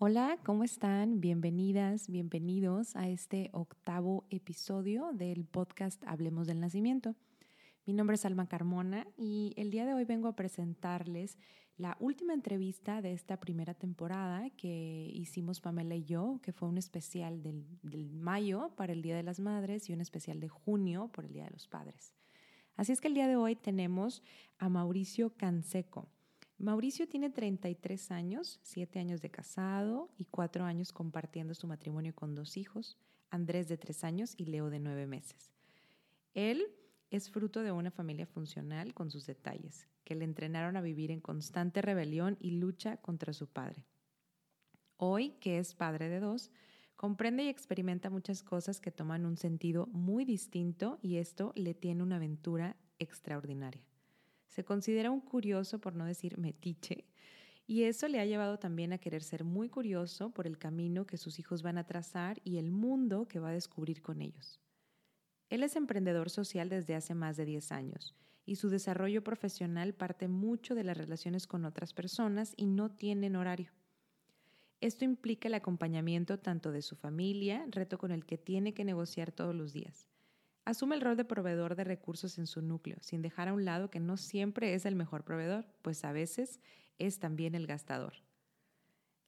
Hola, ¿cómo están? Bienvenidas, bienvenidos a este octavo episodio del podcast Hablemos del Nacimiento. Mi nombre es Alma Carmona y el día de hoy vengo a presentarles la última entrevista de esta primera temporada que hicimos Pamela y yo, que fue un especial del, mayo para el Día de las Madres y un especial de junio por el Día de los Padres. Así es que el día de hoy tenemos a Mauricio Canseco. Mauricio tiene 33 años, 7 años de casado y 4 años compartiendo su matrimonio con dos hijos, Andrés de 3 años y Leo de 9 meses. Él es fruto de una familia funcional con sus detalles, que le entrenaron a vivir en constante rebelión y lucha contra su padre. Hoy, que es padre de dos, comprende y experimenta muchas cosas que toman un sentido muy distinto y esto le tiene una aventura extraordinaria. Se considera un curioso, por no decir metiche, y eso le ha llevado también a querer ser muy curioso por el camino que sus hijos van a trazar y el mundo que va a descubrir con ellos. Él es emprendedor social desde hace más de 10 años y su desarrollo profesional parte mucho de las relaciones con otras personas y no tienen horario. Esto implica el acompañamiento tanto de su familia, reto con el que tiene que negociar todos los días, Asume el rol de proveedor de recursos en su núcleo, sin dejar a un lado que no siempre es el mejor proveedor, pues a veces es también el gastador.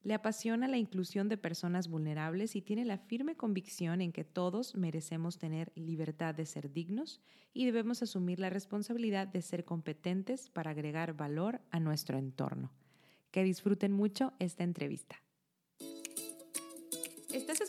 Le apasiona la inclusión de personas vulnerables y tiene la firme convicción en que todos merecemos tener libertad de ser dignos y debemos asumir la responsabilidad de ser competentes para agregar valor a nuestro entorno. Que disfruten mucho esta entrevista.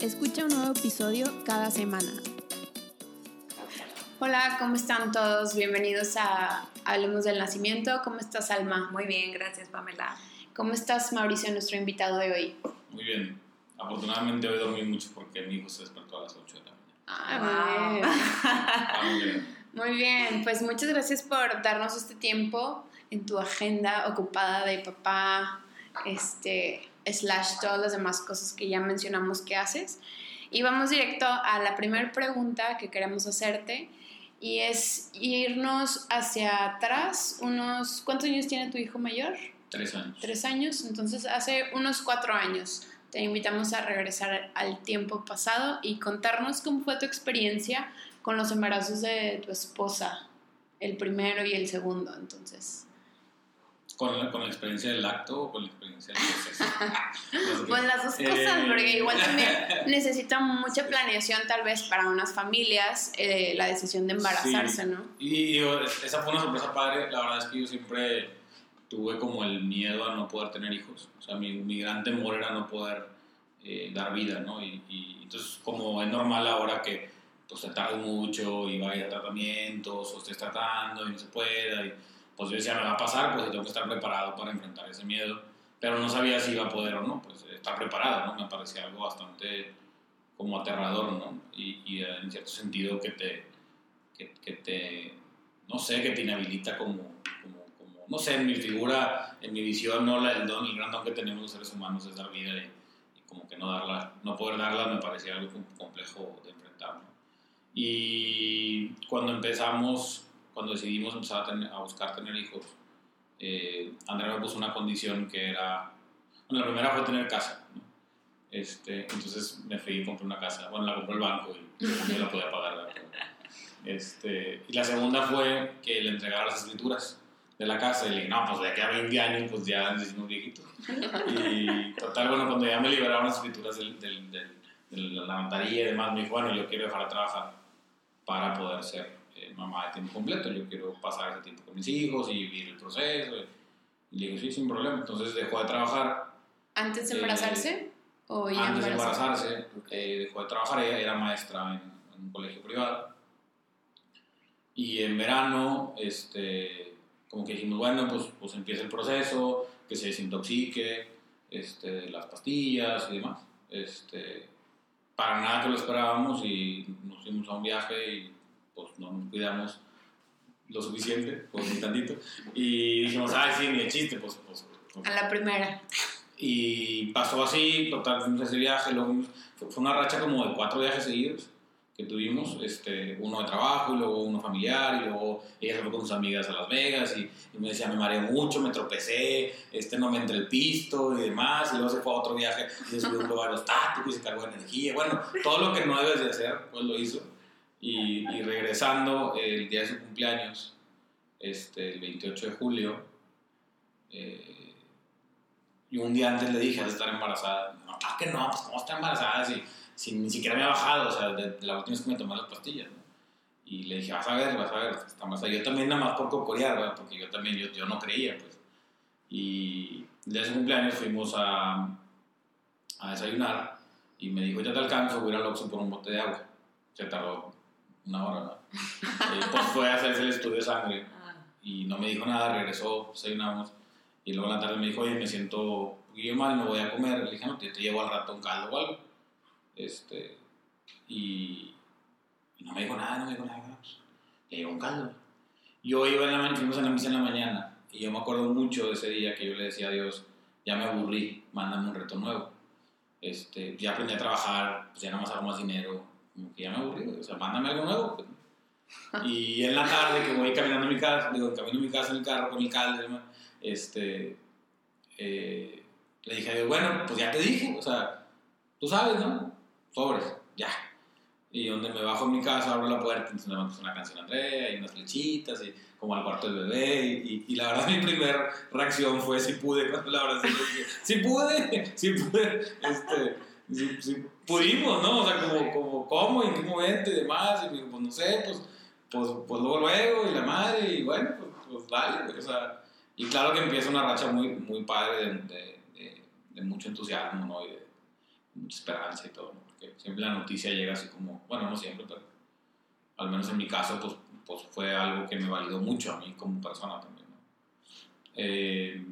Escucha un nuevo episodio cada semana. Hola, ¿cómo están todos? Bienvenidos a Hablemos del Nacimiento. ¿Cómo estás, Alma? Muy bien, gracias, Pamela. ¿Cómo estás, Mauricio, nuestro invitado de hoy? Muy bien. Afortunadamente hoy dormí mucho porque mi hijo se despertó a las 8 de la mañana. Ah, Ah, muy bien. Muy bien, pues muchas gracias por darnos este tiempo en tu agenda ocupada de papá, este, slash todas las demás cosas que ya mencionamos que haces. Y vamos directo a la primera pregunta que queremos hacerte y es irnos hacia atrás, unos, ¿cuántos años tiene tu hijo mayor? Tres años. Tres años, entonces hace unos cuatro años. Te invitamos a regresar al tiempo pasado y contarnos cómo fue tu experiencia con los embarazos de tu esposa, el primero y el segundo, entonces. ¿Con la, ¿Con la experiencia del acto o con la experiencia del proceso? No sé qué. Pues las dos Eh, cosas, porque igual también necesita mucha planeación tal vez para unas familias eh, la decisión de embarazarse, Sí. ¿no? Y esa fue una sorpresa padre. La verdad es que yo siempre tuve como el miedo a no poder tener hijos. O sea, mi, mi gran temor era no poder eh, dar vida, ¿no? Y, y entonces, como es normal ahora que pues te mucho y vayas a tratamientos o estés tratando y no se pueda, y, pues yo decía, me va a pasar, pues tengo que estar preparado para enfrentar ese miedo. Pero no sabía si iba a poder o no, pues estar preparado, ¿no? Me parecía algo bastante como aterrador, ¿no? Y, y en cierto sentido que te, que, que te, no sé, que te inhabilita como, como, como, no sé, en mi figura, en mi visión, no la, el don, el gran don que tenemos los seres humanos es dar vida y, y como que no darla, no poder darla me parecía algo com- complejo de enfrentar, ¿no? Y cuando empezamos, cuando decidimos empezar a, tener- a buscar tener hijos, eh, Andrea me puso una condición que era, bueno, la primera fue tener casa, ¿no? Este, entonces me fui y compré una casa, bueno, la compró el banco y yo la podía pagar. ¿verdad? Este, y la segunda fue que le entregara las escrituras de la casa y le dije, no, pues de aquí a 20 años, pues ya un viejito. Y total, bueno, cuando ya me liberaron las escrituras del, del, del- de la notaría y demás, me dijo, bueno, yo quiero dejar de trabajar para poder ser eh, mamá de tiempo completo, yo quiero pasar ese tiempo con mis hijos y vivir el proceso. Y le dije, sí, sin problema. Entonces dejó de trabajar ¿Antes de Eh, embarazarse? ¿O ya antes de embarazarse, eh, dejó de trabajar, ella era maestra en, en un colegio privado. Y en verano, este, como que dijimos, bueno, pues, pues empieza el proceso, que se desintoxique, este, las pastillas y demás. Este, para nada que lo esperábamos y nos fuimos a un viaje y pues no nos cuidamos lo suficiente, pues ni tantito. Y dijimos, ay, sí, ni de chiste, pues, pues, pues. A la primera. Y pasó así, total, fuimos a ese viaje, luego fue una racha como de cuatro viajes seguidos que tuvimos, este, uno de trabajo y luego uno familiar y luego ella se fue con sus amigas a Las Vegas y, y me decía, me mareé mucho, me tropecé, este, no me entré el pisto y demás, y luego se fue a otro viaje y se subió a un lugar estático y se cargó de energía, bueno, todo lo que no debes de hacer, pues lo hizo. Y, y regresando el día de su cumpleaños, este, el 28 de julio, eh, y un día antes le dije, has de estar embarazada. No, claro que no, pues cómo está embarazada si, si ni siquiera me ha bajado, o sea, de, de la última vez que me tomé las pastillas, ¿no? Y le dije, vas a ver, vas a ver, está embarazada. Yo también nada más por cocorear, ¿verdad? Porque yo también, yo, yo no creía, pues. Y el día de su cumpleaños fuimos a, a desayunar y me dijo, ya te alcanzo, voy a ir al Oxxo por un bote de agua. Se tardó una hora, ¿no? Eh, pues fue a hacerse el estudio de sangre y no me dijo nada, regresó, desayunamos y luego en la tarde me dijo, oye, me siento poquillo mal, no voy a comer. Le dije, no, te, te llevo al rato un caldo o algo. Este, y, y no me dijo nada, no me dijo nada. Pues, le llevo un caldo. Yo iba en la mañana, fuimos a la misa en la mañana y yo me acuerdo mucho de ese día que yo le decía a Dios, ya me aburrí, mándame un reto nuevo. Este, ya aprendí a trabajar, pues ya nada más hago más dinero, como que ya me aburrí, o sea, mándame algo nuevo. pues. Y en la tarde que voy caminando a mi casa, digo, camino a mi casa en el carro con el caldo, este, eh, le dije bueno, pues ya te dije, o sea, tú sabes, ¿no? Sobres, ya. Y donde me bajo en mi casa, abro la puerta, entonces me una canción Andrea y unas flechitas y como al cuarto del bebé. Y, la verdad, mi primera reacción fue si pude, cuando la verdad sí pude, sí pude, este, sí, sí pudimos, ¿no? O sea, como, como, ¿cómo? ¿En qué momento? Y demás. Y me dijo, pues no sé, pues, pues, pues luego, luego, y la madre, y bueno, pues, pues dale, o sea. Y claro que empieza una racha muy, muy padre de, de, de, de mucho entusiasmo, ¿no? Y de mucha esperanza y todo, ¿no? Porque siempre la noticia llega así como, bueno, no siempre, pero al menos en mi caso, pues, pues fue algo que me validó mucho a mí como persona también, ¿no? Eh,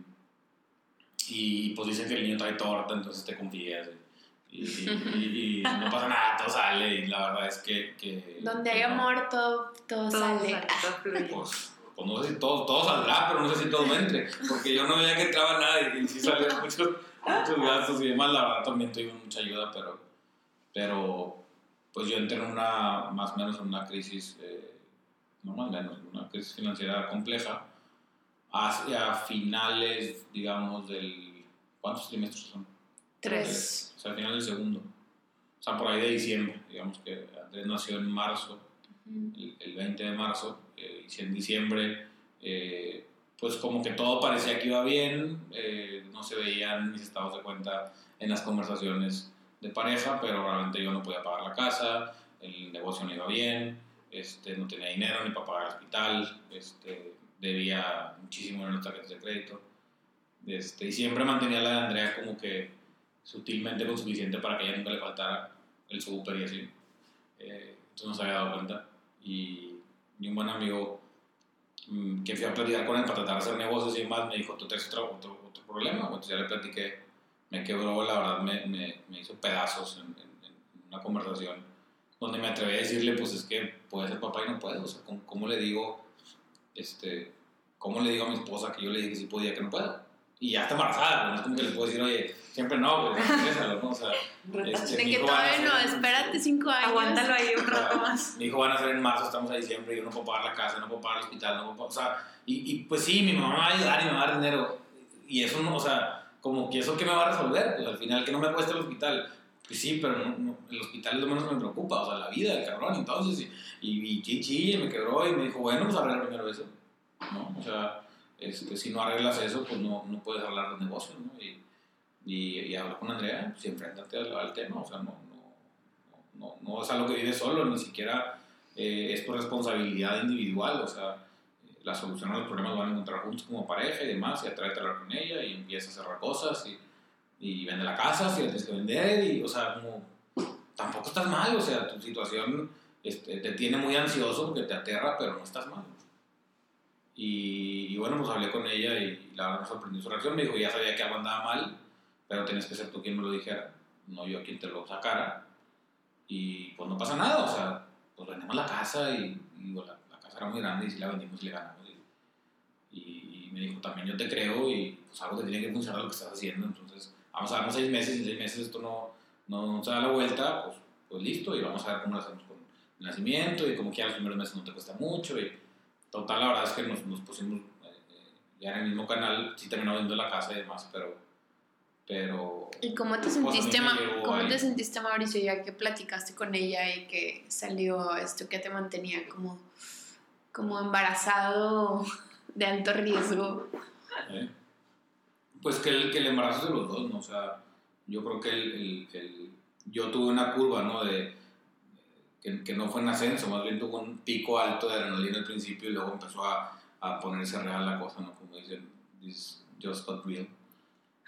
y pues dicen que el niño trae torta, entonces te confías. Y, y- y no pasa nada, todo sale. Y la verdad es que. que Donde hay no. amor, todo, todo, Todo sale. sale, todo. Pues, pues no sé si todo, todo saldrá, pero no sé si todo entre. Porque yo no veía que entraba nada y, y sí salían muchos, muchos gastos y demás. La verdad también tuvimos mucha ayuda, pero, pero pues yo entré en una, más o menos en una crisis, eh, no más o menos, una crisis financiera compleja hacia finales, digamos, del... ¿Cuántos trimestres son? Tres. O sea, al final del segundo. O sea, por ahí de diciembre, digamos que Andrés nació en marzo el, el 20 de marzo, eh, y si en diciembre, eh, pues como que todo parecía que iba bien, eh, no se veían mis estados de cuenta en las conversaciones de pareja, pero realmente yo no podía pagar la casa, el negocio no iba bien, este, no tenía dinero ni para pagar el hospital, este, debía muchísimo en las tarjetas de crédito, este, y siempre mantenía la de Andrea como que sutilmente con suficiente para que ella nunca le faltara el súper y así. Eh, entonces no se había dado cuenta. Y, y un buen amigo mm, que fui a platicar con él para tratar de hacer negocios y demás, me dijo, tú tienes otro, otro, otro problema. Entonces ya le platiqué, me quebró, la verdad me, me, me hizo pedazos en, en- una conversación donde me atreví a decirle, pues es que puede ser papá y no puedo. O sea, ¿cómo, cómo le digo, este, cómo le digo a mi esposa que yo le dije que sí podía, que no puedo? Y ya está embarazada, no es como que le puedo decir, oye, siempre no, pues, piénsalo, ¿no? O sea, este, De que todavía no, espérate cinco años. Aguántalo ahí un rato más. Mi hijo van a ser en marzo, estamos a diciembre, yo no puedo pagar la casa, no puedo pagar el hospital, no puedo pagar, o sea, y, y pues sí, mi mamá me va a ayudar y me va a dar dinero, y eso no, o sea, como que eso que me va a resolver, pues al final que no me cueste el hospital, pues sí, pero no, no, el hospital es lo menos que me preocupa, o sea, la vida del cabrón, entonces, y, y, y chichi, me quebró y me dijo, bueno, pues arregla primero eso, ¿no? O sea, este, si no arreglas eso, pues no, no puedes hablar de negocios. Y, y, y hablar con Andrea, pues enfréntate al, al tema, o sea, no, no, no, no es algo que vives solo, ni siquiera eh, es tu responsabilidad individual, o sea, eh, la solución a los problemas van a encontrar juntos como pareja y demás, y atrévete a hablar con ella y empieza a cerrar cosas y, y vende la casa si tienes que vender, y, o sea, como tampoco estás mal, o sea, tu situación este, te tiene muy ansioso porque te aterra, pero no estás mal. Y, y bueno, pues hablé con ella y la verdad me sorprendió su reacción. Me dijo, ya sabía que algo andaba mal, pero tenías que ser tú quien me lo dijera, no yo quien te lo sacara. Y pues no pasa nada, o sea, pues vendemos la casa y, digo, la, la, casa era muy grande y si la vendimos y le ganamos. Y, y, me dijo, también yo te creo y pues algo que tiene que funcionar lo que estás haciendo, entonces vamos a darnos seis meses y en seis meses esto no, no, no se da la vuelta, pues, pues listo y vamos a ver cómo lo hacemos con el nacimiento y como que ya los primeros meses no te cuesta mucho y total la verdad es que nos, nos pusimos eh, ya en el mismo canal, sí terminó viendo la casa y demás, pero pero... ¿Y cómo te, sentiste, ¿cómo te sentiste, Mauricio, ya que platicaste con ella y que salió esto que te mantenía como, como embarazado de alto riesgo? ¿Eh? Pues que el, que el embarazo es de los dos, ¿no? O sea, yo creo que el, el, yo tuve una curva, ¿no? De, que, que, no fue en ascenso, más bien tuvo un pico alto de adrenalina al principio y luego empezó a, a ponerse real la cosa, ¿no? Como dicen, this just got real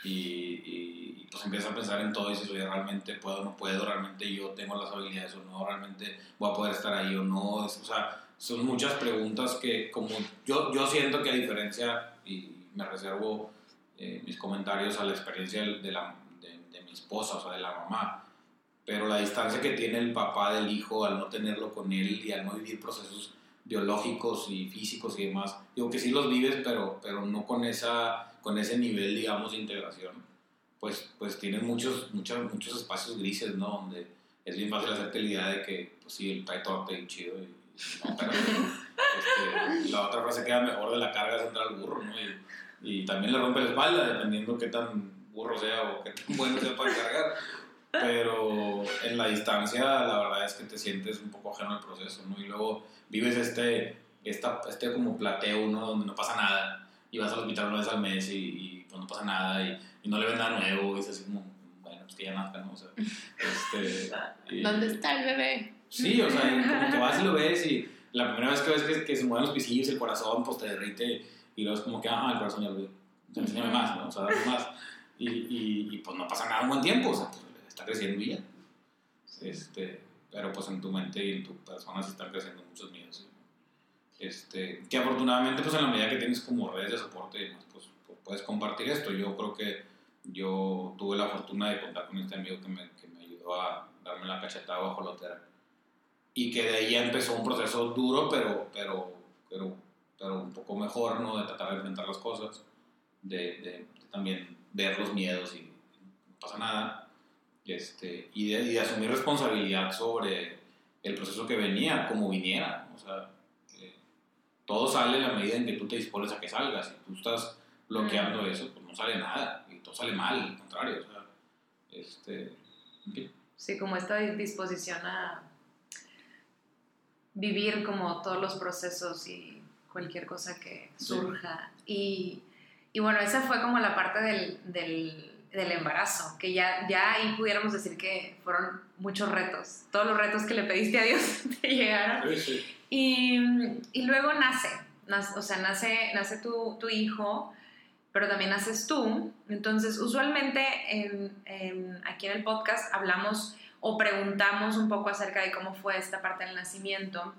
y, y, pues empiezas a pensar en todo y dices, oye, realmente puedo o no puedo, realmente yo tengo las habilidades o no, realmente voy a poder estar ahí o no. o sea, son muchas preguntas que como yo, yo siento que a diferencia, y me reservo eh, mis comentarios a la experiencia de, la, de, de, mi esposa, o sea, de la mamá, pero la distancia que tiene el papá del hijo al no tenerlo con él y al no vivir procesos biológicos y físicos y demás, digo que sí los vives, pero, pero no con esa con ese nivel, digamos, de integración, pues, pues tienes muchos, muchos, muchos espacios grises, ¿no? Donde es bien fácil hacerte la idea de que, pues sí, el trae torte y chido, y, no, pero este, la otra frase queda mejor de la carga central al burro, ¿no? Y, y, también le rompe la espalda, dependiendo qué tan burro sea o qué tan bueno sea para cargar. Pero en la distancia, la verdad es que te sientes un poco ajeno al proceso, ¿no? Y luego vives este, esta, este como plateo, ¿no? Donde no pasa nada y vas al hospital una vez al mes y, y pues no pasa nada y, y, no le ven nada nuevo y es así como, bueno, pues que ya nazca, ¿no? O sea, este, y, ¿Dónde está el bebé? Sí, o sea, como que vas y lo ves y la primera vez que ves que, que se mueven los pisillos, el corazón, pues te derrite y luego es como que, ah, el corazón ya lo veo, enséñame más, ¿no? O sea, dame más. Y, y, y, pues no pasa nada un buen tiempo, o sea, pues está creciendo y ya. Este, pero pues en tu mente y en tu persona se están creciendo muchos miedos. Este, que afortunadamente pues en la medida que tienes como redes de soporte pues, pues, puedes compartir esto. Yo creo que yo tuve la fortuna de contar con este amigo que me, que me ayudó a darme la cachetada bajo la otera. Y que de ahí empezó un proceso duro, pero, pero, pero, pero un poco mejor, ¿no? De tratar de enfrentar las cosas, de, de, también ver los miedos y no pasa nada. Este, y, de, y de asumir responsabilidad sobre el proceso que venía, como viniera. O sea, todo sale en la medida en que tú te dispones a que salgas. Si tú estás bloqueando eso, pues no sale nada. Y todo sale mal, al contrario. O sea, este, Sí, como esta disposición a vivir como todos los procesos y cualquier cosa que surja. Y, y, bueno, esa fue como la parte del, del, del, embarazo, que ya, ya ahí pudiéramos decir que fueron muchos retos. Todos los retos que le pediste a Dios te llegaron. Sí, sí. Y, y luego nace, nace, o sea, nace, nace tu, tu, hijo, pero también naces tú. Entonces, usualmente en, en, aquí en el podcast hablamos o preguntamos un poco acerca de cómo fue esta parte del nacimiento,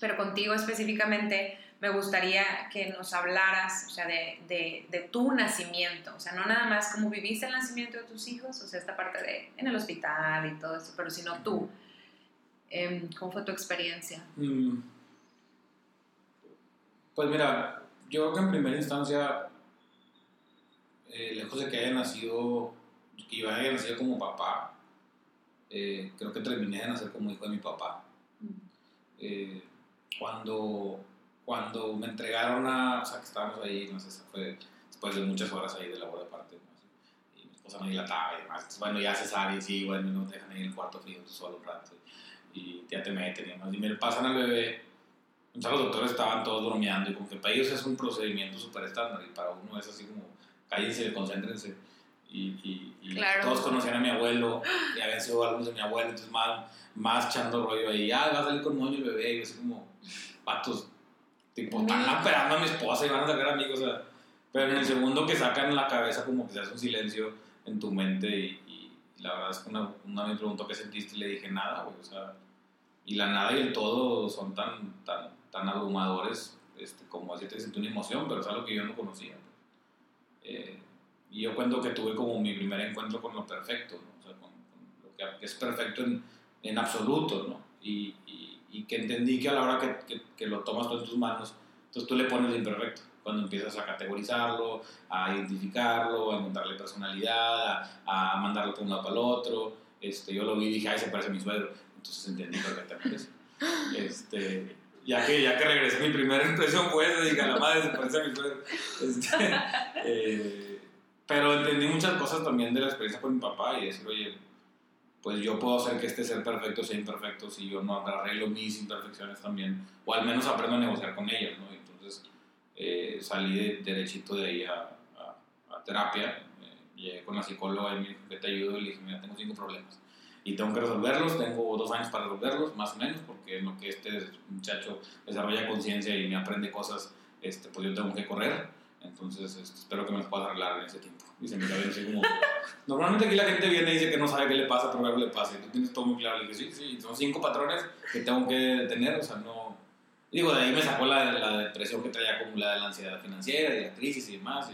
pero contigo específicamente me gustaría que nos hablaras, o sea, de, de, de, tu nacimiento, o sea, no nada más cómo viviste el nacimiento de tus hijos, o sea, esta parte de en el hospital y todo eso, pero sino tú. Em, ¿Cómo fue tu experiencia? Mm. Pues mira, yo creo que en primera instancia, eh, lejos de que haya nacido, que yo haya nacido como papá, eh, creo que terminé de nacer como hijo de mi papá. Mm. Eh, cuando, cuando me entregaron a, o sea, que estábamos ahí, no sé, fue después de muchas horas ahí de labor de parte, y mi esposa me dilataba y demás, bueno, ya cesárea, y sí, bueno, no te dejan ahí en el cuarto frío tú solo un rato y ya te meten y demás. Y me pasan al bebé. Entonces los doctores estaban todos bromeando y como que para ellos es un procedimiento súper estándar y para uno es así como cállense, concéntrense. Y, y, y todos conocían a mi abuelo y habían sido alumnos de mi abuelo, entonces más, más echando rollo ahí, ah, va a salir con moño el bebé, y yo así como, patos, tipo, están esperando a mi esposa y van a sacar amigos, o sea, pero en el segundo que sacan la cabeza como que se hace un silencio en tu mente y, la verdad es que una, una me preguntó qué sentiste y le dije nada, güey, o sea, y la nada y el todo son tan, tan, tan abrumadores este, como así te siento una emoción, pero es algo que yo no conocía. Eh, y yo cuento que tuve como mi primer encuentro con lo perfecto, ¿no? o sea, con, con, lo que es perfecto en, en absoluto, ¿no? Y, y, y, que entendí que a la hora que, que, que, lo tomas en tus manos, entonces tú le pones lo imperfecto. Cuando empiezas a categorizarlo, a identificarlo, a encontrarle personalidad, a, a mandarlo por un lado para el otro. Este, yo lo vi y dije, ay, se parece a mi suegro. Entonces entendí perfectamente eso. Este, ya que, ya que regresé, mi primera impresión fue esa, dije, a la madre se parece a mi suegro. Este, eh, pero entendí muchas cosas también de la experiencia con mi papá y decir, oye, pues yo puedo hacer que este ser perfecto sea imperfecto si yo no arreglo mis imperfecciones también, o al menos aprendo a negociar con ellas, ¿no? Entonces eh, salí de, derechito de ahí a, terapia, eh, llegué con la psicóloga y me dijo que te ayudo y le dije, mira, tengo cinco problemas y tengo que resolverlos, tengo dos años para resolverlos, más o menos, porque en lo que este muchacho desarrolla conciencia y me aprende cosas, este, pues yo tengo que correr, entonces este, espero que me los puedas arreglar en ese tiempo. Y se me queda así como... Normalmente aquí la gente viene y dice que no sabe qué le pasa, pero algo le pasa, y tú tienes todo muy claro, le dije, sí, sí, son cinco patrones que tengo que tener, o sea, no... Digo, de ahí me sacó la, la depresión que traía acumulada la ansiedad financiera, de la crisis y demás,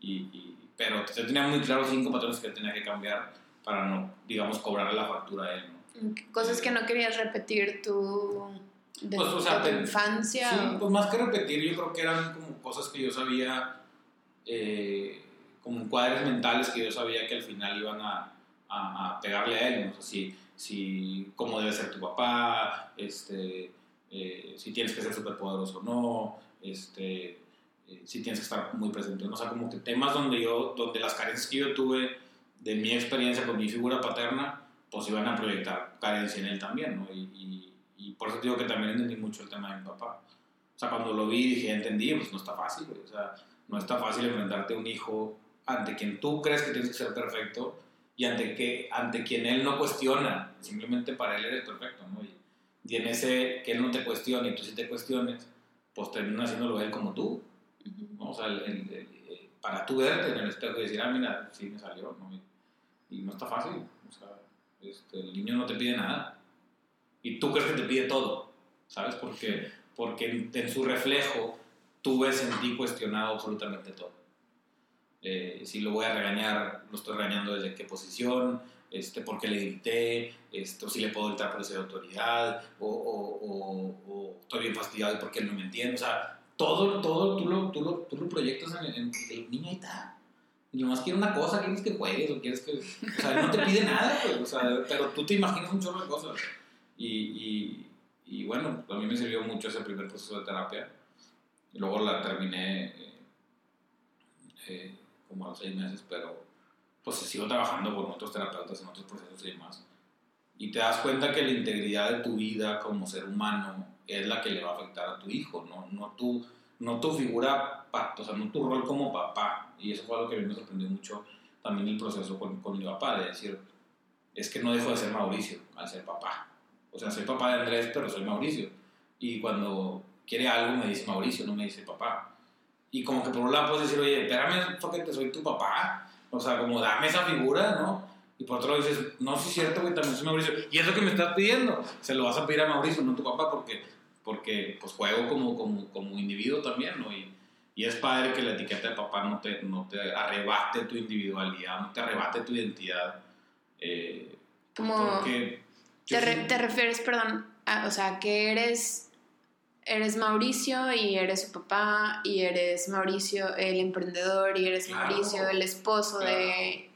y, y, y pero yo tenía muy claro cinco patrones que tenía que cambiar para no, digamos, cobrarle la factura a él. ¿no? Cosas que no querías repetir tú de, pues, o sea, de tu te, infancia. Sí, pues más que repetir, yo creo que eran como cosas que yo sabía, eh, como cuadros mentales que yo sabía que al final iban a, a, a pegarle a él, ¿no? O sea, si, si, cómo debe ser tu papá, este, eh, si tienes que ser súper poderoso o no, este, eh, si tienes que estar muy presente, ¿no? o sea, como que temas donde yo, donde las carencias que yo tuve de mi experiencia con mi figura paterna, pues iban a proyectar carencia en él también, ¿no? Y, y, y, por eso digo que también entendí mucho el tema de mi papá. O sea, cuando lo vi dije, entendí, pues no está fácil, güey. O sea, no está fácil enfrentarte a un hijo ante quien tú crees que tienes que ser perfecto y ante, que, ante quien él no cuestiona, simplemente para él eres perfecto, ¿no? Y, y en ese que él no te cuestione y tú sí te cuestiones, pues termina haciéndolo él como tú, ¿no? O sea, el, el, el, para tú verte en el espejo y decir, ah, mira, sí me salió, ¿no? Y no está fácil. O sea, este, el niño no te pide nada. Y tú crees que te pide todo. ¿Sabes? Porque, porque en, en su reflejo tú ves en ti cuestionado absolutamente todo. Eh, si lo voy a regañar, lo estoy regañando desde qué posición, este, por qué le grité, esto, si le puedo gritar por esa autoridad, o, estoy bien fastidiado y porque él no me entiende. O sea, todo, todo tú, lo, tú, lo, tú lo proyectas en, el niño ahí está. Y nomás quiere una cosa, quieres que juegues o quieres que... O sea, no te pide nada, pues, o sea, pero tú te imaginas un chorro de cosas. Y, bueno, a mí me sirvió mucho ese primer proceso de terapia. Luego la terminé eh, eh, como a los seis meses, pero pues sigo trabajando con otros terapeutas en otros procesos y demás. Y te das cuenta que la integridad de tu vida como ser humano es la que le va a afectar a tu hijo, no, no, tu, no tu figura, o sea, no tu rol como papá y eso fue algo que a mí me sorprendió mucho también el proceso con, con mi papá, de decir, es que no dejo de ser Mauricio al ser papá. O sea, soy papá de Andrés, pero soy Mauricio. Y cuando quiere algo me dice Mauricio, no me dice papá. Y como que por un lado puedes decir, oye, espérame, porque soy tu papá. O sea, como dame esa figura, ¿no? Y por otro lado dices, no, sí es cierto, que también soy Mauricio. Y es lo que me estás pidiendo. Se lo vas a pedir a Mauricio, no a tu papá, porque, porque pues juego como, como, como individuo también, ¿no? Y, y es padre que la etiqueta de papá no te, no te arrebate tu individualidad, no te arrebate tu identidad. Eh, Como te, re, te, refieres, perdón, a, o sea, que eres, eres Mauricio y eres su papá y eres Mauricio el emprendedor y eres claro, Mauricio el esposo claro, de,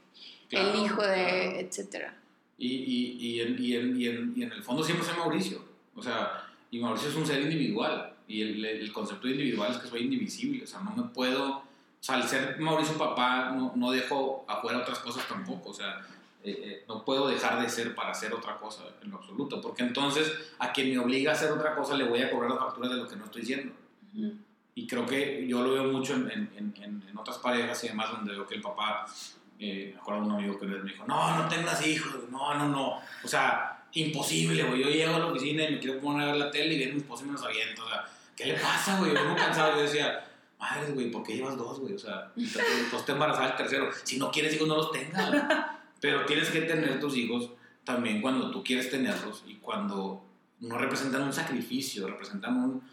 claro, el hijo de, etcétera. Y, y, y, en, y, en, y, en, y en el fondo siempre soy Mauricio. O sea, y Mauricio es un ser individual y el, el, concepto individual es que soy indivisible, o sea, no me puedo, o sea, al ser Mauricio papá, no, no dejo afuera otras cosas tampoco, o sea, eh, eh, no puedo dejar de ser para hacer otra cosa en lo absoluto, porque entonces a quien me obliga a hacer otra cosa le voy a cobrar las facturas de lo que no estoy siendo. Uh -huh. Y creo que yo lo veo mucho en, en, en, en, otras parejas y demás, donde veo que el papá, eh, me acuerdo de un amigo que me dijo, no, no tengas hijos, no, no, no, o sea, imposible, güey, yo llego a la oficina y me quiero poner a ver la tele y viene mi esposo y me los avienta, o sea, ¿qué le pasa, güey? Yo cansado. Yo decía, madre, güey, ¿por qué llevas dos, güey? O sea, pues te embarazada el tercero. Si no quieres hijos, no los tengas. Pero tienes que tener tus hijos también cuando tú quieres tenerlos y cuando no representan un sacrificio, representan un,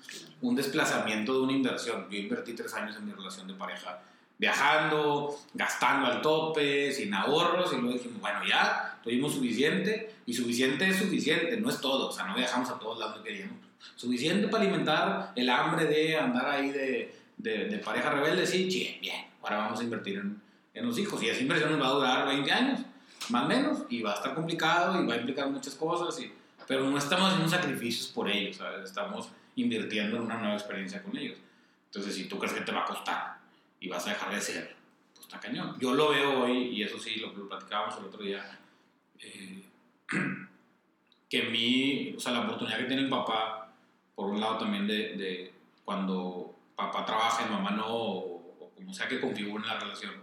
un desplazamiento de una inversión. Yo invertí tres años en mi relación de pareja viajando, gastando al tope, sin ahorros, y luego dijimos, bueno, ya, tuvimos suficiente, y suficiente es suficiente, no es todo, o sea, no viajamos a todos lados que queríamos. Suficiente para alimentar el hambre de andar ahí de, de, de pareja rebelde, sí, bien, bien, ahora vamos a invertir en, en los hijos, y esa inversión nos va a durar 20 años, más menos, y va a estar complicado, y va a implicar muchas cosas, y, pero no estamos haciendo sacrificios por ellos, ¿sabes? estamos invirtiendo en una nueva experiencia con ellos. Entonces, si tú crees que te va a costar y vas a dejar de ser, pues está cañón. Yo lo veo hoy, y eso sí, lo, lo platicábamos el otro día, eh, que mi, o sea, la oportunidad que tiene el papá, por un lado también de, de cuando papá trabaja y mamá no, o, o como sea que configuren la relación.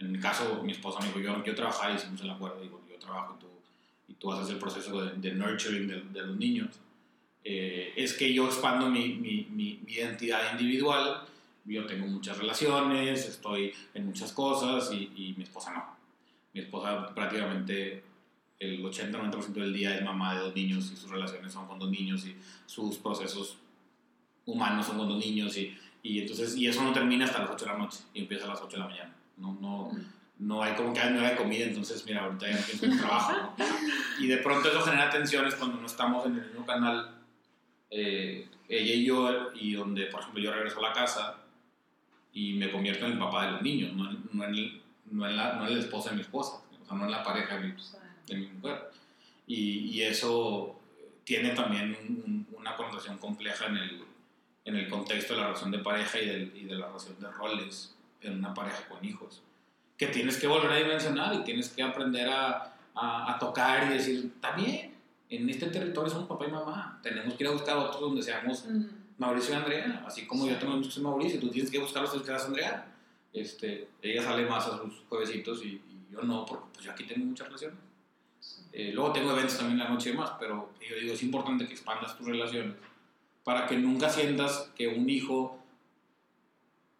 En mi caso, mi esposa me dijo, yo, yo trabajaba y hicimos el acuerdo, digo, yo trabajo y tú, y tú haces el proceso de, de nurturing de, de los niños eh, es que yo expando mi, mi, mi, mi, identidad individual. Yo tengo muchas relaciones, estoy en muchas cosas y, y mi esposa no. Mi esposa prácticamente el 80-90% del día es mamá de dos niños y sus relaciones son con dos niños y sus procesos humanos son con dos niños y, y entonces y eso no termina hasta las 8 de la noche y empieza a las 8 de la mañana. No, no, no hay como que hay nueva comida, entonces mira, ahorita ya no pienso en trabajo. ¿no? Y de pronto eso genera tensiones cuando no estamos en el mismo canal eh, ella y yo, y donde, por ejemplo, yo regreso a la casa y me convierto en el papá de los niños, no, no, en, el, no, en, la, no en la esposa de mi esposa, o sea, no en la pareja de mi, de mi mujer. Y, y, eso tiene también un, un, una connotación compleja en el, en el contexto de la relación de pareja y, del, y de la relación de roles en una pareja con hijos, que tienes que volver a dimensionar y tienes que aprender a, a, a tocar y decir, está bien, en este territorio somos papá y mamá. Tenemos que ir a buscar otros donde seamos uh -huh. Mauricio y Andrea. Así como sí. yo tengo muchos Mauricio, tú tienes que buscar los que Andrea. Este, ella sale más a sus juevesitos y, y, yo no, porque pues yo aquí tengo muchas relaciones. Sí. Eh, luego tengo eventos también la noche y demás, pero yo digo, es importante que expandas tus relaciones para que nunca sientas que un hijo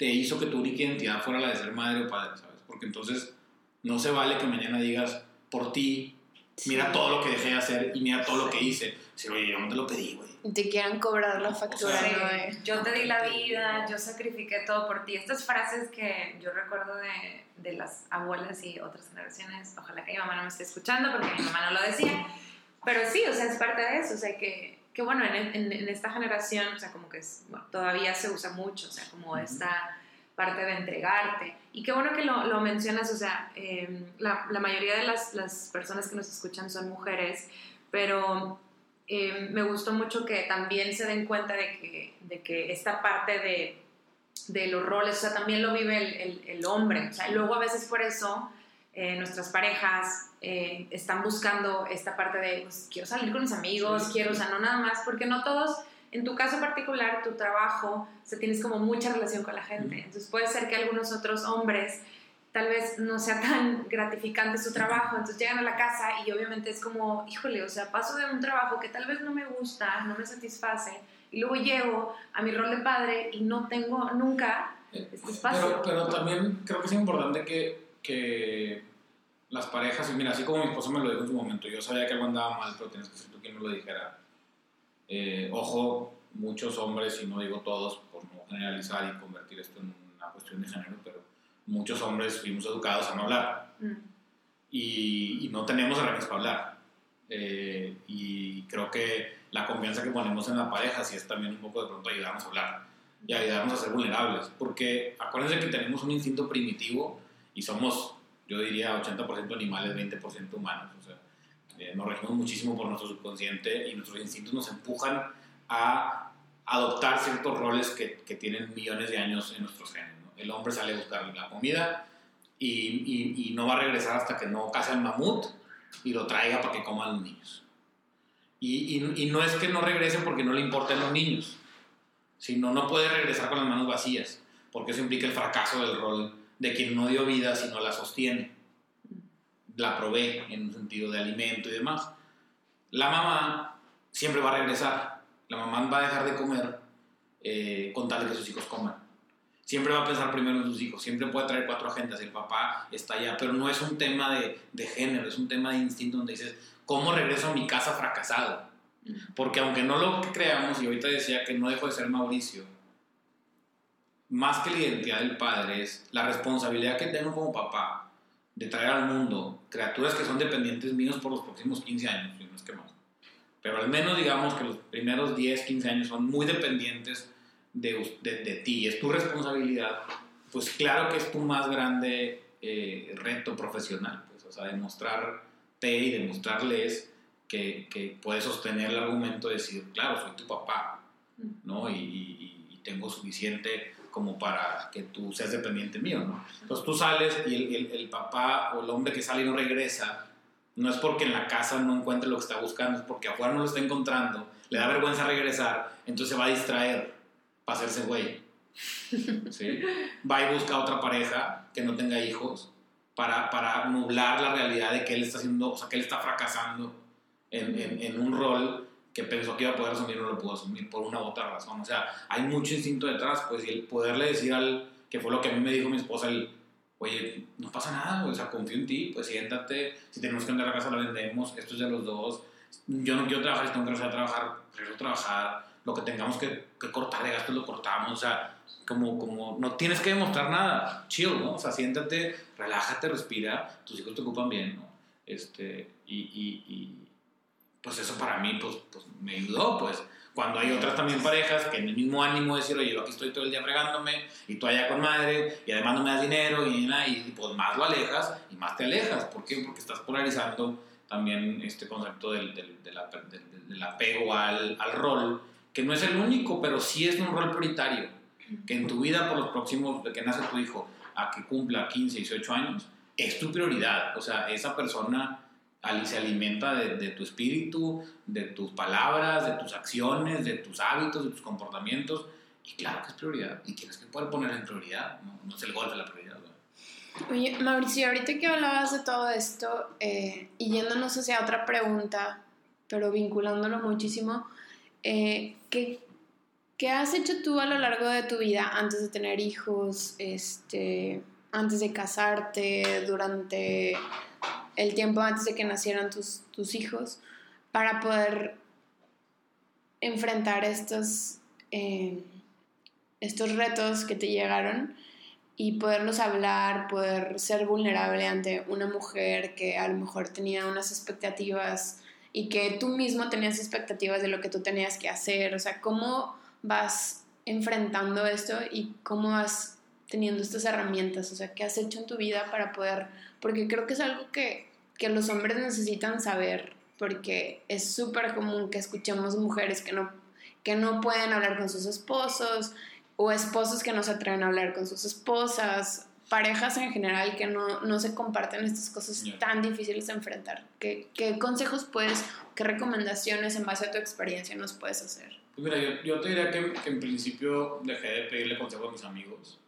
te hizo que tu única identidad fuera la de ser madre o padre, ¿sabes? Porque entonces no se vale que mañana digas, por ti mira sí. todo lo que dejé de hacer y mira todo lo que hice. Si, oye, yo no te lo pedí, güey. Te quieran cobrar la factura. O sea, sí, yo te di la vida, yo sacrifiqué todo por ti. Estas frases que yo recuerdo de, de las abuelas y otras generaciones, ojalá que mi mamá no me esté escuchando porque mi mamá no lo decía, pero sí, o sea, es parte de eso, o sea, que, que bueno, en, en, en esta generación, o sea, como que es, bueno, todavía se usa mucho, o sea, como uh -huh. esta parte de entregarte. Y qué bueno que lo, lo mencionas, o sea, eh, la, la, mayoría de las, las, personas que nos escuchan son mujeres, pero eh, me gustó mucho que también se den cuenta de que, de que esta parte de, de los roles, o sea, también lo vive el, el, el hombre. O sea, luego a veces por eso eh, nuestras parejas eh, están buscando esta parte de, pues, quiero salir con mis amigos, sí, quiero, o sea, no nada más, porque no todos en tu caso particular, tu trabajo, o sea, tienes como mucha relación con la gente. Entonces puede ser que algunos otros hombres tal vez no sea tan gratificante su trabajo, entonces llegan a la casa y obviamente es como, híjole, o sea, paso de un trabajo que tal vez no me gusta, no me satisface, y luego llego a mi rol de padre y no tengo nunca este espacio. Pero, pero también creo que es importante que, que las parejas, mira, así como mi esposo me lo dijo en su momento, yo sabía que algo andaba mal, pero tienes que ser tú quien me lo dijera eh, ojo, muchos hombres, y no digo todos por no generalizar y convertir esto en una cuestión de género, pero muchos hombres fuimos educados a no hablar. Mm. Y, y, no tenemos herramientas para hablar. Eh, y creo que la confianza que ponemos en la pareja sí es también un poco de pronto ayudarnos a hablar y ayudarnos a ser vulnerables. Porque acuérdense que tenemos un instinto primitivo y somos, yo diría, 80% animales, 20% humanos. O sea, eh, nos regimos muchísimo por nuestro subconsciente y nuestros instintos nos empujan a adoptar ciertos roles que, que tienen millones de años en nuestros genes. ¿no? El hombre sale a buscar la comida y, y, y, no va a regresar hasta que no case el mamut y lo traiga para que coman los niños. Y, y, no es que no regrese porque no le importen los niños, sino no puede regresar con las manos vacías, porque eso implica el fracaso del rol de quien no dio vida, sino la sostiene la provee en un sentido de alimento y demás. La mamá siempre va a regresar, la mamá va a dejar de comer eh, con tal de que sus hijos coman. Siempre va a pensar primero en sus hijos, siempre puede traer cuatro agendas, el papá está allá, pero no es un tema de, de género, es un tema de instinto donde dices, ¿cómo regreso a mi casa fracasado? Porque aunque no lo creamos, y ahorita decía que no dejo de ser Mauricio, más que la identidad del padre, es la responsabilidad que tengo como papá de traer al mundo criaturas que son dependientes míos por los próximos 15 años, si no es que más. Pero al menos digamos que los primeros 10, 15 años son muy dependientes de, de, de ti, es tu responsabilidad. Pues claro que es tu más grande eh, reto profesional, pues, o sea, demostrarte y demostrarles que, que, puedes sostener el argumento de decir, claro, soy tu papá, ¿no? Y, y, y, tengo suficiente como para que tú seas dependiente mío, ¿no? Entonces tú sales y el, el, el, papá o el hombre que sale y no regresa, no es porque en la casa no encuentre lo que está buscando, es porque afuera no lo está encontrando, le da vergüenza regresar, entonces se va a distraer para hacerse güey. ¿Sí? Va y busca otra pareja que no tenga hijos para, para nublar la realidad de que él está haciendo, o sea, que él está fracasando en, en, en un rol que pensó que iba a poder asumir no lo pudo asumir por una u otra razón. O sea, hay mucho instinto detrás, pues, y el poderle decir al, que fue lo que a mí me dijo mi esposa, el, oye, no pasa nada, o sea, confío en ti, pues siéntate, si tenemos que vender la casa la vendemos, esto es de los dos, yo no quiero trabajar, si tengo que regresar a trabajar, regreso a trabajar, lo que tengamos que, que cortar de gastos lo cortamos, o sea, como, como no tienes que demostrar nada, chill, ¿no? O sea, siéntate, relájate, respira, tus hijos te ocupan bien, ¿no? Este, y, y, y pues eso para mí, pues, pues me ayudó, pues. Cuando hay otras también parejas que en el mismo ánimo de decir, oye, yo aquí estoy todo el día fregándome y tú allá con madre y además no me das dinero y, y pues más lo alejas y más te alejas. ¿Por qué? Porque estás polarizando también este concepto del, del, del, del, del apego al, al, rol, que no es el único, pero sí es un rol prioritario. Que en tu vida, por los próximos, de que nace tu hijo a que cumpla 15, 18 años, es tu prioridad. O sea, esa persona se alimenta de, de, tu espíritu, de tus palabras, de tus acciones, de tus hábitos, de tus comportamientos. Y claro que es prioridad. Y tienes que poder poner en prioridad. No, no es el golpe de la prioridad. ¿no? Oye, Mauricio, ahorita que hablabas de todo esto, eh, y yéndonos hacia otra pregunta, pero vinculándolo muchísimo, eh, ¿qué, ¿qué has hecho tú a lo largo de tu vida antes de tener hijos, este, antes de casarte, durante el tiempo antes de que nacieran tus, tus hijos, para poder enfrentar estos, eh, estos retos que te llegaron y poderlos hablar, poder ser vulnerable ante una mujer que a lo mejor tenía unas expectativas y que tú mismo tenías expectativas de lo que tú tenías que hacer, o sea, cómo vas enfrentando esto y cómo vas teniendo estas herramientas, o sea, qué has hecho en tu vida para poder, porque creo que es algo que, que los hombres necesitan saber, porque es súper común que escuchemos mujeres que no, que no pueden hablar con sus esposos, o esposos que no se atreven a hablar con sus esposas, parejas en general que no, no se comparten estas cosas yeah. tan difíciles de enfrentar. ¿Qué, ¿Qué, consejos puedes, qué recomendaciones en base a tu experiencia nos puedes hacer? Pues mira, yo, yo te diría que, que, en principio dejé de pedirle consejo a mis amigos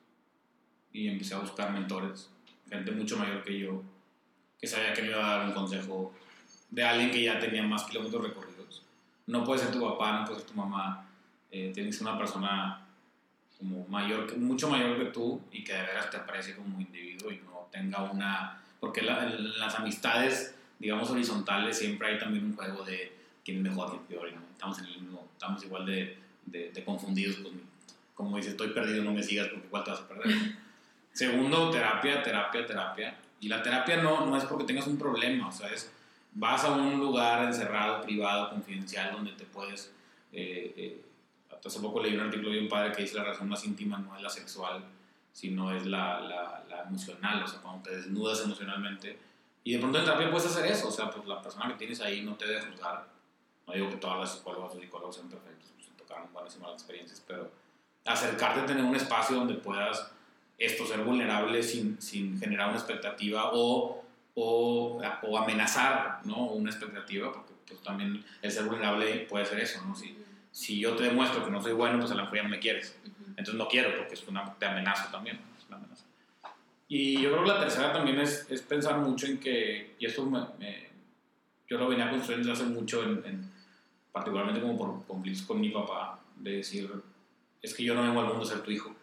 y empecé a buscar mentores, gente mucho mayor que yo, que sabía que me iba a dar un consejo de alguien que ya tenía más kilómetros recorridos. No puede ser tu papá, no puede ser tu mamá, eh, tienes una persona como mayor, mucho mayor que tú y que de veras te aprecie como individuo y no tenga una... Porque la, las amistades, digamos, horizontales, siempre hay también un juego de quién es mejor, quién es peor, no, estamos, en el mismo, estamos igual de confundidos, pues, como dices, estoy perdido, no me sigas porque igual te vas a perder. Segundo, terapia, terapia, terapia. Y la terapia no, no es porque tengas un problema, o sea, es vas a un lugar encerrado, privado, confidencial, donde te puedes... Eh, eh, hace poco leí un artículo de un padre que dice la razón más íntima no es la sexual, sino es la, la, la, emocional, o sea, cuando te desnudas emocionalmente. Y de pronto en terapia puedes hacer eso, o sea, pues la persona que tienes ahí no te debe juzgar. No digo que todas las psicólogas o psicólogos sean perfectos, pues se tocaron buenas y malas experiencias, pero acercarte a tener un espacio donde puedas esto, ser vulnerable sin, sin generar una expectativa o, o, o, amenazar ¿no? una expectativa, porque pues, también el ser vulnerable puede ser eso, ¿no? Si, si yo te demuestro que no soy bueno, pues a la mejor ya no me quieres. Entonces no quiero porque es una, te amenazo también. Es una amenaza. Y yo creo que la tercera también es, es pensar mucho en que, y esto me, me, yo lo venía construyendo hace mucho, en, en, particularmente como por complice con mi papá, de decir, es que yo no vengo al mundo a ser tu hijo.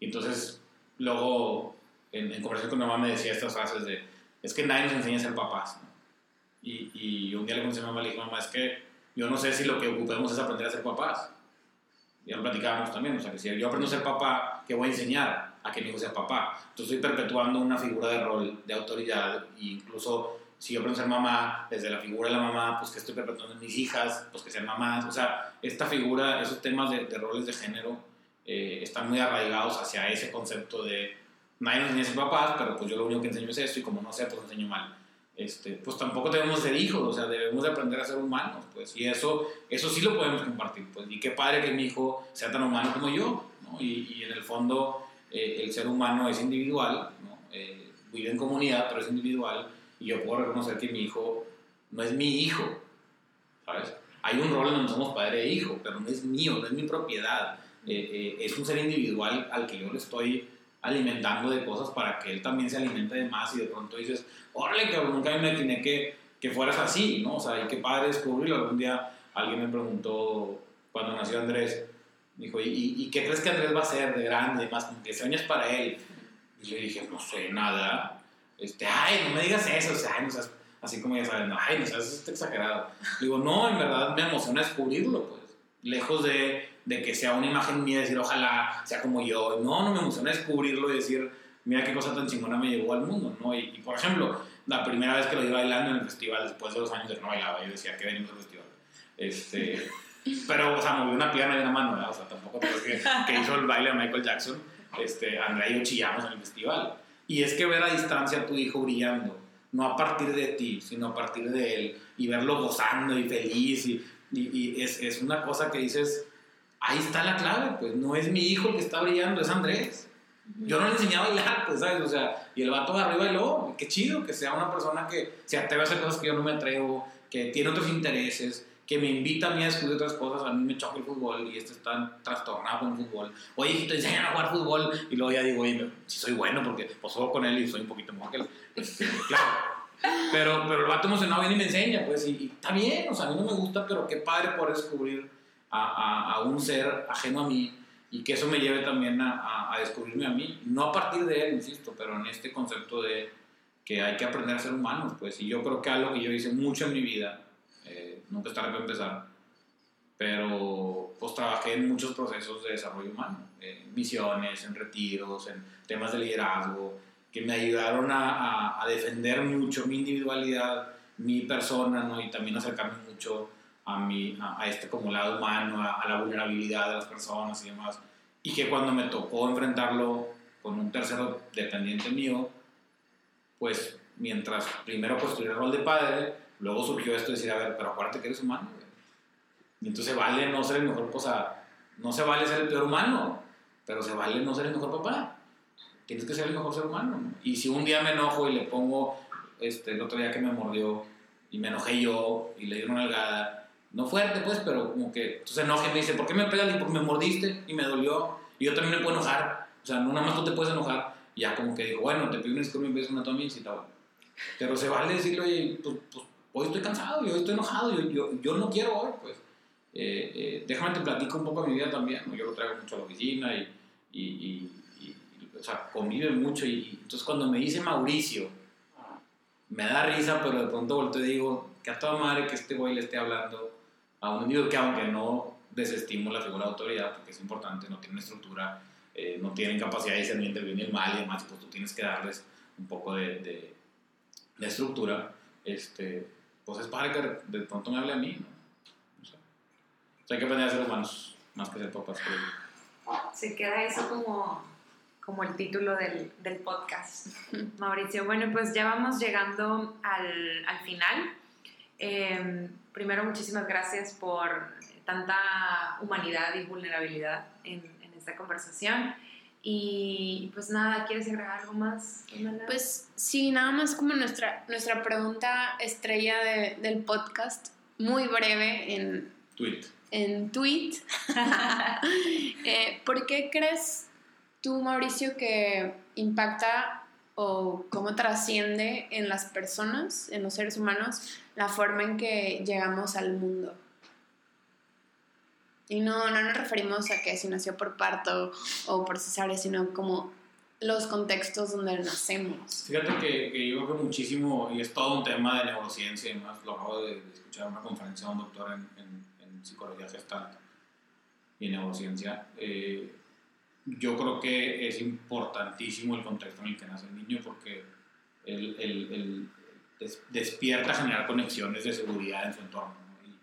Y entonces luego en, en, conversación con mi mamá me decía estas frases de, es que nadie nos enseña a ser papás. ¿no? Y, y un día le conocí a mi mamá le dije, mamá, es que yo no sé si lo que ocupemos es aprender a ser papás. ya lo platicábamos también, o sea, que si yo aprendo a ser papá, ¿qué voy a enseñar? A que mi hijo sea papá. Entonces estoy perpetuando una figura de rol, de autoridad, e incluso si yo aprendo a ser mamá, desde la figura de la mamá, pues que estoy perpetuando en mis hijas, pues que sean mamás. O sea, esta figura, esos temas de, de roles de género eh, están muy arraigados hacia ese concepto de nadie nos enseña a papás, pero pues yo lo único que enseño es esto y como no sé, pues enseño mal. Este, pues tampoco debemos ser hijos, o sea, debemos de aprender a ser humanos, pues, y eso, eso sí lo podemos compartir, pues, y qué padre que mi hijo sea tan humano como yo, ¿no? y, y en el fondo eh, el ser humano es individual, ¿no? Eh, vive en comunidad, pero es individual, y yo puedo reconocer que mi hijo no es mi hijo, ¿sabes? Hay un rol en donde somos padre e hijo, pero no es mío, no es mi propiedad, eh, es un ser individual al que yo le estoy alimentando de cosas para que él también se alimente de más y de pronto dices, órale, cabrón, nunca me imaginé que, que fueras así, ¿no? O sea, y qué padre descubrirlo. Algún día alguien me preguntó, cuando nació Andrés, dijo, ¿y, y qué crees que Andrés va a ser de grande? Más como que sueñas para él. Y yo dije, no sé nada. Este, ay, no me digas eso, o sea, no seas, así como ya saben, ay, no seas está exagerado. Digo, no, en verdad me emociona descubrirlo, pues. Lejos de, de que sea una imagen mía, decir, ojalá sea como yo. No, no me emociona descubrirlo y decir, mira qué cosa tan chingona me llevó al mundo, ¿no? Y, y, por ejemplo, la primera vez que lo vi bailando en el festival, después de los años de que no bailaba, yo decía, que venimos al festival. Este, pero, o sea, movió una pierna y una mano, ¿verdad? O sea, tampoco creo que, que hizo el baile de Michael Jackson. Este, Andrea y yo chillamos en el festival. Y es que ver a distancia a tu hijo brillando, no a partir de ti, sino a partir de él, y verlo gozando y feliz, y, y, y es, es una cosa que dices, ahí está la clave, pues no es mi hijo el que está brillando, es Andrés. Yo no le enseñé a bailar, pues, ¿sabes? O sea, y el vato de arriba bailó. Qué chido que sea una persona que se atreve a hacer cosas que yo no me atrevo, que tiene otros intereses, que me invita a mí a descubrir otras cosas. A mí me choca el fútbol y este está trastornado con el fútbol. Oye, hijito, enseñan a jugar fútbol. Y luego ya digo, oye, si soy bueno, porque pues juego con él y soy un poquito mejor que él. claro. Pero, pero el vato emocionado viene y me enseña, pues, y, y, está bien, o sea, a mí no me gusta, pero qué padre poder descubrir a, a, a un ser ajeno a mí y que eso me lleve también a, a, a, descubrirme a mí, no a partir de él, insisto, pero en este concepto de que hay que aprender a ser humanos, pues, y yo creo que algo que yo hice mucho en mi vida, eh, nunca estaré para empezar, pero pues trabajé en muchos procesos de desarrollo humano, en misiones, en retiros, en temas de liderazgo, que me ayudaron a, a defender mucho mi individualidad, mi persona, ¿no? y también acercarme mucho a, mi, a, a, este como lado humano, a, a, la vulnerabilidad de las personas y demás. Y que cuando me tocó enfrentarlo con un tercero dependiente mío, pues mientras primero construí el rol de padre, luego surgió esto de decir, a ver, pero acuérdate que eres humano. Y entonces vale no ser el mejor, o sea, no se vale ser el peor humano, pero se vale no ser el mejor papá. Tienes que ser el mejor ser humano. ¿no? Y si un día me enojo y le pongo, este, el otro día que me mordió, y me enojé yo, y le di una nalgada, no fuerte pues, pero como que entonces enoja y me dice, ¿por qué me pegas? Y porque me mordiste y me dolió. Y yo también me puedo enojar. O sea, no nada más tú te puedes enojar. Y ya como que digo, bueno, te pido una disculpa y me una toma bueno. Pero se vale decirle, oye, pues, pues, hoy estoy cansado, yo estoy enojado, yo, yo, yo no quiero hoy, pues. Eh, eh, déjame te platico un poco de mi vida también. ¿no? Yo lo traigo mucho a la oficina y, y, y, y o sea, convive mucho. Y, entonces cuando me dice Mauricio, me da risa, pero de pronto volteo y digo, que a toda madre que este güey le esté hablando a un individuo que aunque no desestimo la figura de autoridad, porque es importante, no tienen estructura, eh, no tienen capacidad de discernir el bien y el mal y demás, pues tú tienes que darles un poco de, de, de estructura, este, pues es padre que de pronto me hable a mí, ¿no? O sea, hay que aprender a ser humanos más que ser papás. Pero... Se queda eso como, como el título del, del podcast, Mauricio. Bueno, pues ya vamos llegando al, al final. Eh, primero, muchísimas gracias por tanta humanidad y vulnerabilidad en, en, esta conversación. Y pues nada, ¿quieres agregar algo más? Pues sí, nada más como nuestra, nuestra pregunta estrella de, del podcast, muy breve en tweet. En tweet. eh, ¿Por qué crees tú, Mauricio, que impacta o cómo trasciende en las personas, en los seres humanos, la forma en que llegamos al mundo. Y no, no nos referimos a que si nació por parto o por cesárea, sino como los contextos donde nacemos. Fíjate que, que yo creo muchísimo, y es todo un tema de neurociencia y más, lo acabo de, de escuchar en una conferencia de un doctor en, en, en psicología gestal, y neurociencia. Eh, yo creo que es importantísimo el contexto en el que nace el niño porque él, él- él des- despierta a generar conexiones de seguridad en su entorno. ¿no?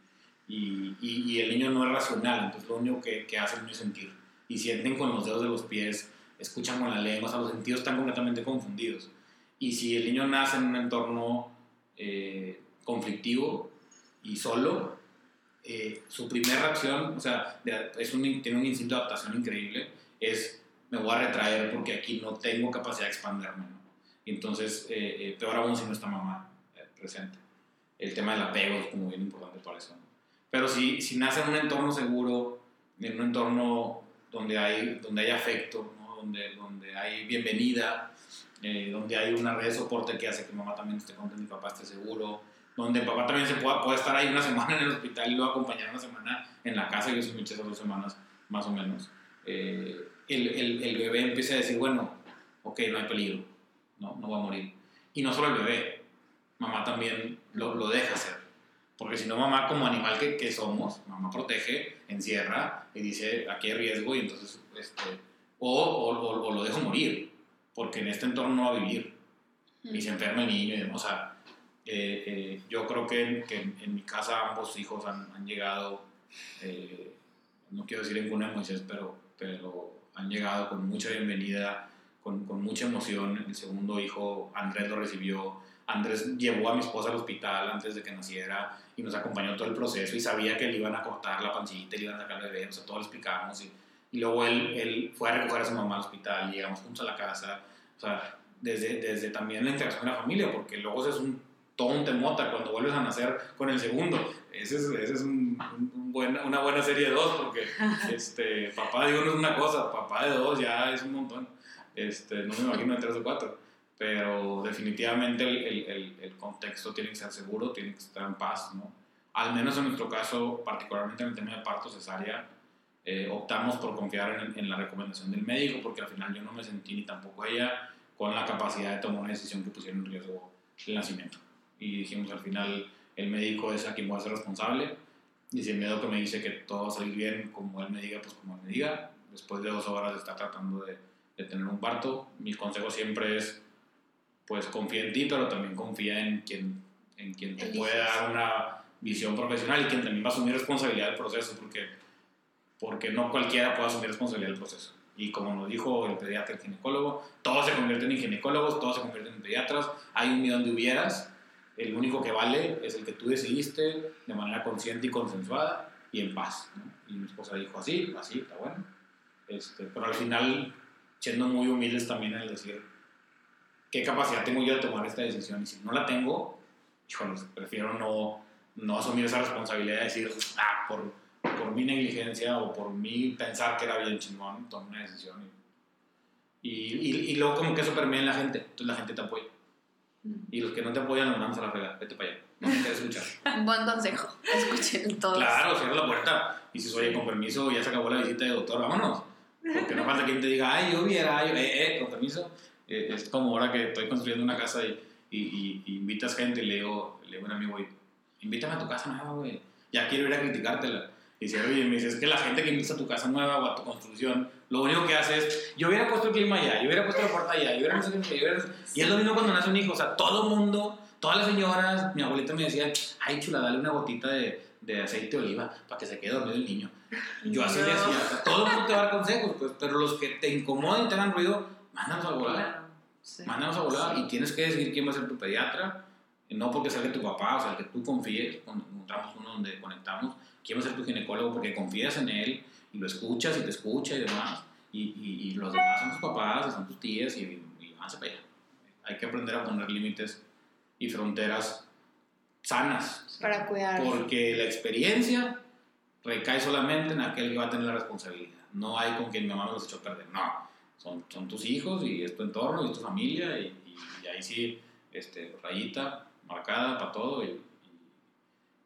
Y, y- y el niño no es racional, entonces lo único que, que hace el niño es sentir. Y sienten con los dedos de los pies, escuchan con la lengua, o sea, los sentidos están completamente confundidos. Y si el niño nace en un entorno eh, conflictivo y solo, eh, su primera reacción, o sea, es un, tiene un instinto de adaptación increíble, es me voy a retraer porque aquí no tengo capacidad de expandirme. ¿no? Entonces, eh, eh, peor aún si no está mamá eh, presente. El tema del apego es como bien importante para eso. Pero si, si nace en un entorno seguro, en un entorno donde hay, donde hay afecto, donde, donde hay bienvenida, eh, donde hay una red de soporte que hace que mamá también esté contenta y papá esté seguro, donde papá también se pueda, puede estar ahí una semana en el hospital y luego acompañar una semana en la casa, yo soy muchas dos semanas más o menos, eh, el, el, el bebé empieza a decir, bueno, ok, no hay peligro, no, no va a morir. Y no solo el bebé, mamá también lo, lo deja hacer. Porque si no, mamá como animal que, que somos, mamá protege, encierra y dice, aquí hay riesgo y entonces, este, o, o, o- o lo dejo morir, porque en este entorno no va a vivir y se enferma el niño y demás. O sea, eh, eh, yo creo que, que en, en mi casa ambos hijos han, han llegado, eh, no quiero decir en cuna de Moisés, pero, pero han llegado con mucha bienvenida, con, con mucha emoción. El segundo hijo, Andrés, lo recibió. Andrés llevó a mi esposa al hospital antes de que naciera y nos acompañó todo el proceso y sabía que le iban a cortar la pancita le iban a sacar el bebé, o sea, todo lo explicamos. Y, y luego él, él fue a recoger a su mamá al hospital, llegamos juntos a la casa, o sea, desde, desde también la interacción con la familia, porque luego es un todo un temota cuando vuelves a nacer con el segundo. Ese es, ese es un, un buen- una buena serie de dos, porque este, papá de uno es una cosa, papá de dos ya es un montón. Este, no me imagino de tres o cuatro, pero definitivamente el, el- el- el contexto tiene que ser seguro, tiene que estar en paz, ¿no? Al menos en nuestro caso, particularmente en el tema de parto cesárea, eh, optamos por confiar en, en la recomendación del médico, porque al final yo no me sentí ni tampoco ella con la capacidad de tomar una decisión que pusiera en riesgo el nacimiento. Y dijimos al final, el médico es a quien voy a ser responsable, y si el que me dice que todo va a salir bien, como él me diga, pues como él me diga, después de dos horas de estar tratando de, de tener un parto, mi consejo siempre es, pues confía en ti, pero también confía en quien, en quien te puede dar una visión profesional y quien también va a asumir responsabilidad del proceso, porque, porque no cualquiera puede asumir responsabilidad del proceso. Y como nos dijo el pediatra, el ginecólogo, todos se convierten en ginecólogos, todos se convierten en pediatras, hay un millón de hubieras, el único que vale es el que tú decidiste de manera consciente y consensuada y en paz. ¿no? Y mi esposa dijo así, así, está bueno. Este, pero al final, siendo muy humildes también en el decir, ¿qué capacidad tengo yo de tomar esta decisión? Y si no la tengo, híjole, prefiero no, no asumir esa responsabilidad de decir, ah, por, por mi negligencia o por mi pensar que era bien chingón, tomo una decisión. Y, y, y luego como que eso permea en la gente, entonces la gente te apoya. Y los que no te apoyan los mandamos a la fregada, vete para allá, no me quieres escuchar. Buen consejo. Escuchen todos. Claro, cierra la puerta y si oye, con permiso, ya se acabó la visita de doctor, vámonos. Porque no falta quien te diga, ay, yo hubiera, yo, eh, eh, con permiso. Eh, es como ahora que estoy construyendo una casa y, y, y- y invitas gente y le digo, le digo a un amigo, "Oye, invítame a tu casa nueva, güey. Ya quiero ir a criticártela. Y dice, oye, me dice, es que la gente que invita a tu casa nueva o a tu construcción, lo único que hace es, yo hubiera puesto el clima allá, yo hubiera puesto la puerta allá, yo hubiera no sé qué, yo hubiera... Y es lo mismo cuando nace un hijo, o sea, todo el mundo, todas las señoras, mi abuelita me decía, ay, chula, dale una gotita de, de aceite de oliva para que se quede dormido el niño. Yo así le No. decía, o sea, todo el mundo te va a dar consejos, pues, pero los que te incomodan y te hagan ruido, mándanos a volar. Sí. Mándanos a volar Sí. y tienes que decidir quién va a ser tu pediatra, no porque de tu papá, o sea, que tú confíes, cuando encontramos uno donde conectamos, a ser tu ginecólogo porque confías en él y lo escuchas y te escucha y demás, y, y, y los demás son tus papás y son tus tías y, y avance para allá. Hay que aprender a poner límites y fronteras sanas, Para cuidar. porque la experiencia recae solamente en aquel que va a tener la responsabilidad. No hay con quien mi mamá me los echó a perder. No, son, son tus hijos y es tu entorno y es tu familia y, y- y ahí sí, este, rayita marcada para todo y,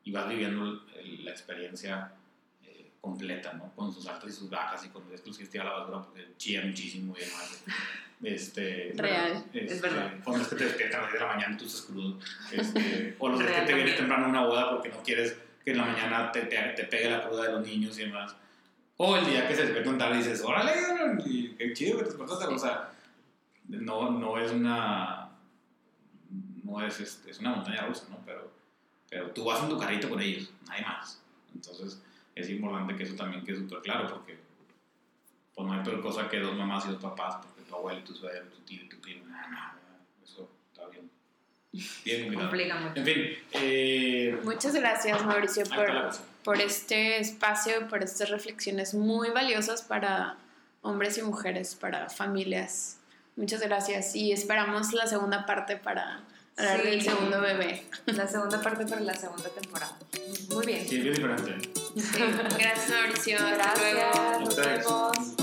y- vas viviendo la experiencia eh, completa, ¿no? Con sus altas y sus bajas y con es que a la basura porque chilla muchísimo y demás. Este, Real, este, es verdad. O los que te despiertan a las 10 de la mañana y tú estás crudo. Este, o los días que Real te vienes temprano a una boda porque no quieres que en la mañana te, te, te pegue la cruda de los niños y demás. O el día que se despiertan tarde y dices, órale, y qué chido que te despertaste. O sea, no, no es una. No es, este, es una montaña rusa, ¿no? Pero, pero tú vas en tu carrito con ellos, nadie más. Entonces, es importante que eso también quede súper claro, porque pues no hay peor cosa que dos mamás y dos papás, porque tu abuelo y tu suegro, tu tío y tu primo, nada, nada, eso está bien. Bien complicado. Complica mucho. En fin, eh, Muchas gracias, Mauricio, por, por este espacio, por estas reflexiones muy valiosas para hombres y mujeres, para familias. Muchas gracias y esperamos la segunda parte para Sí. del segundo bebé. La segunda parte para la segunda temporada. Muy bien. Sí, bien diferente. Sí, gracias, Mauricio. Hasta luego. Gracias. Nos vemos.